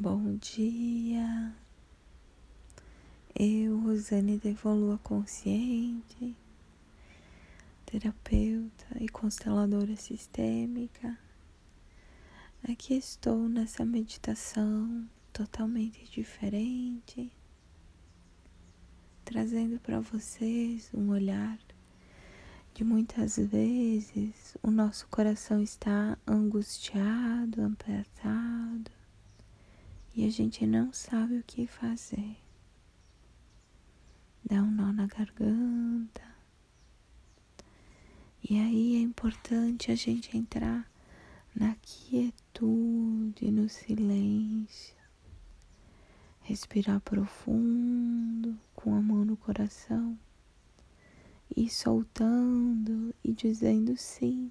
Bom dia. Eu, Rosane Devolua Consciente, terapeuta e consteladora sistêmica, aqui estou nessa meditação totalmente diferente, trazendo para vocês um olhar de muitas vezes o nosso coração está angustiado, apertado e a gente não sabe o que fazer. Dá um nó na garganta. E aí é importante a gente entrar na quietude, no silêncio. Respirar profundo, com a mão no coração. E soltando e dizendo sim.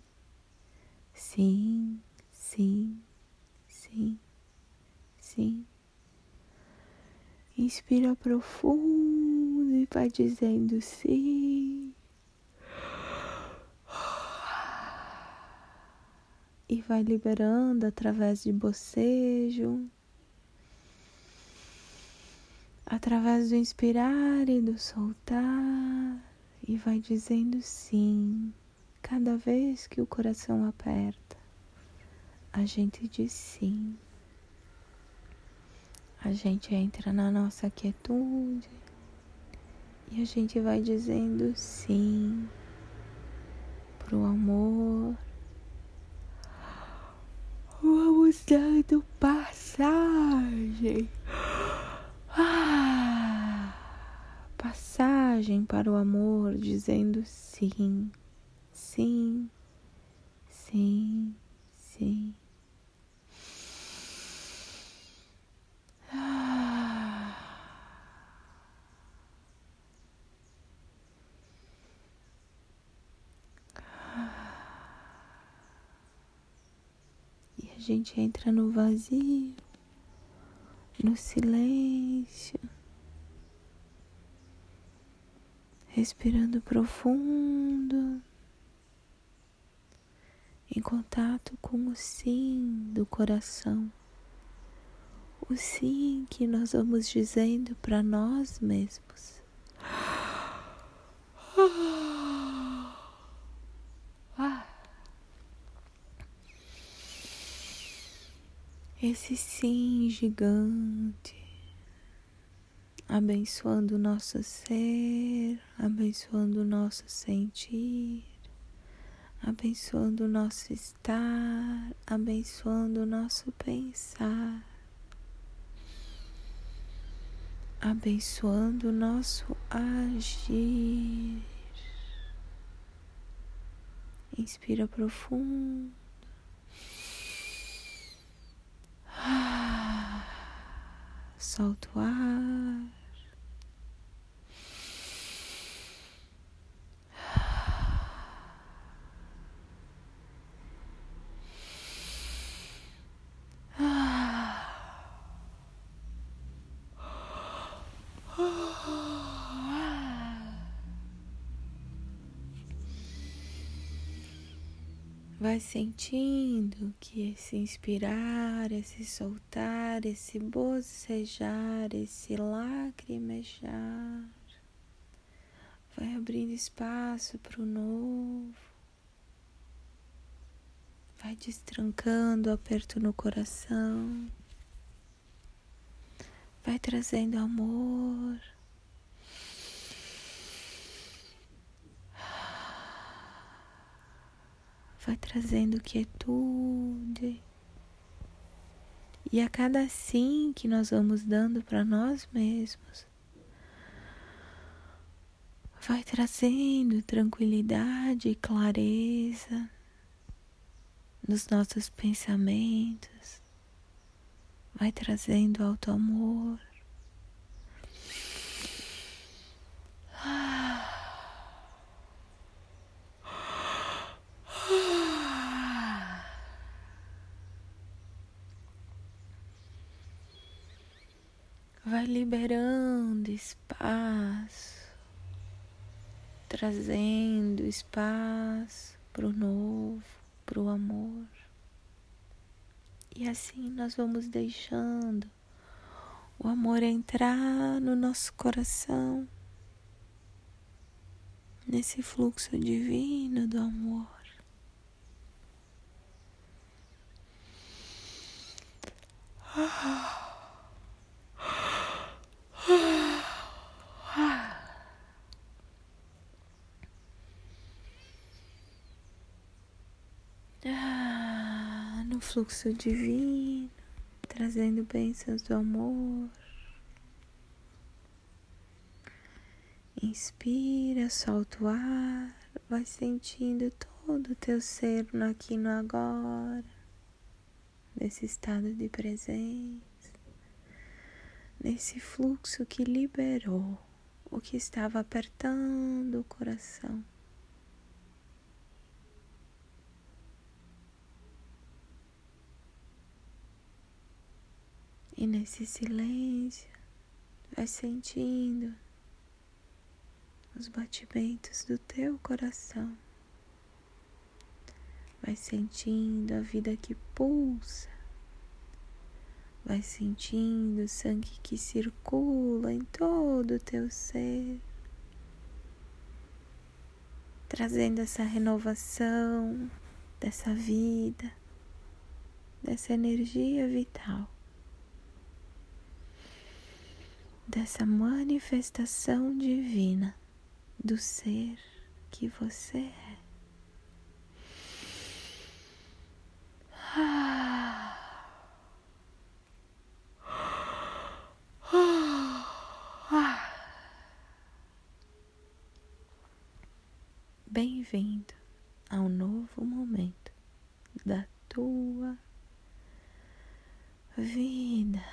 Sim, sim, sim assim. Inspira profundo e vai dizendo sim. E vai liberando através de bocejo, através do inspirar e do soltar, e vai dizendo sim. Cada vez que o coração aperta, a gente diz sim a gente entra na nossa quietude e a gente vai dizendo sim pro amor. Vamos dando passagem. Ah, passagem para o amor, dizendo sim, sim, sim, sim. Gente entra no vazio, no silêncio, respirando profundo, em contato com o sim do coração, o sim que nós vamos dizendo para nós mesmos. esse sim gigante, abençoando o nosso ser, abençoando o nosso sentir, abençoando o nosso estar, abençoando o nosso pensar, abençoando o nosso agir. Inspira profundo. Solta o Vai sentindo que esse inspirar, esse soltar, esse bocejar, esse lacrimejar vai abrindo espaço para o novo, vai destrancando o aperto no coração, vai trazendo amor. Vai trazendo quietude. E a cada sim que nós vamos dando para nós mesmos, vai trazendo tranquilidade e clareza nos nossos pensamentos, vai trazendo alto amor. Vai liberando espaço, trazendo espaço para o novo, para o amor. E assim nós vamos deixando o amor entrar no nosso coração, nesse fluxo divino do amor. Ah, no fluxo divino trazendo bênçãos do amor. Inspira, solta o ar, vai sentindo todo o teu ser no aqui no agora, nesse estado de presença, nesse fluxo que liberou o que estava apertando o coração. E nesse silêncio, vai sentindo os batimentos do teu coração. Vai sentindo a vida que pulsa. Vai sentindo o sangue que circula em todo o teu ser. Trazendo essa renovação dessa vida, dessa energia vital. Dessa manifestação divina do ser que você é. Bem-vindo ao novo momento da tua vida.